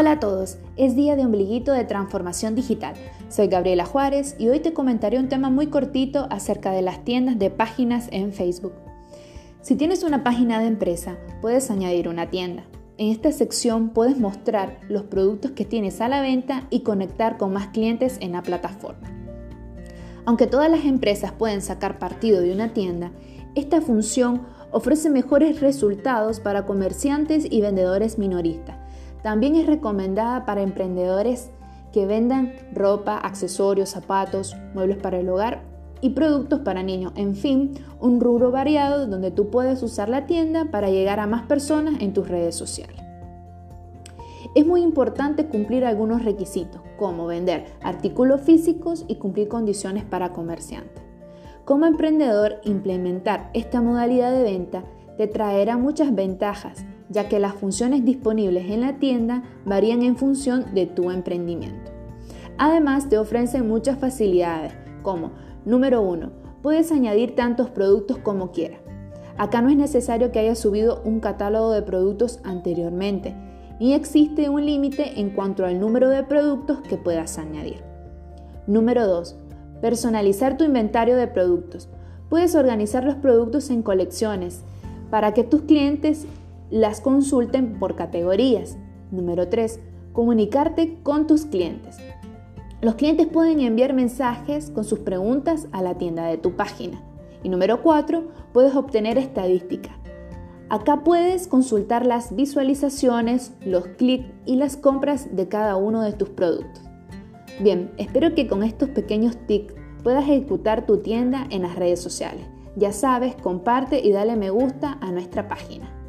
Hola a todos, es día de ombliguito de transformación digital. Soy Gabriela Juárez y hoy te comentaré un tema muy cortito acerca de las tiendas de páginas en Facebook. Si tienes una página de empresa, puedes añadir una tienda. En esta sección puedes mostrar los productos que tienes a la venta y conectar con más clientes en la plataforma. Aunque todas las empresas pueden sacar partido de una tienda, esta función ofrece mejores resultados para comerciantes y vendedores minoristas también es recomendada para emprendedores que vendan ropa, accesorios, zapatos, muebles para el hogar y productos para niños. En fin, un rubro variado donde tú puedes usar la tienda para llegar a más personas en tus redes sociales. Es muy importante cumplir algunos requisitos, como vender artículos físicos y cumplir condiciones para comerciantes. Como emprendedor, implementar esta modalidad de venta te traerá muchas ventajas, ya que las funciones disponibles en la tienda varían en función de tu emprendimiento. Además, te ofrecen muchas facilidades, como, número 1, puedes añadir tantos productos como quieras. Acá no es necesario que hayas subido un catálogo de productos anteriormente, ni existe un límite en cuanto al número de productos que puedas añadir. Número 2. Personalizar tu inventario de productos. Puedes organizar los productos en colecciones para que tus clientes las consulten por categorías. Número 3. Comunicarte con tus clientes. Los clientes pueden enviar mensajes con sus preguntas a la tienda de tu página. Y número 4. Puedes obtener estadística. Acá puedes consultar las visualizaciones, los clics y las compras de cada uno de tus productos. Bien, espero que con estos pequeños tips puedas ejecutar tu tienda en las redes sociales. Ya sabes, comparte y dale me gusta a nuestra página.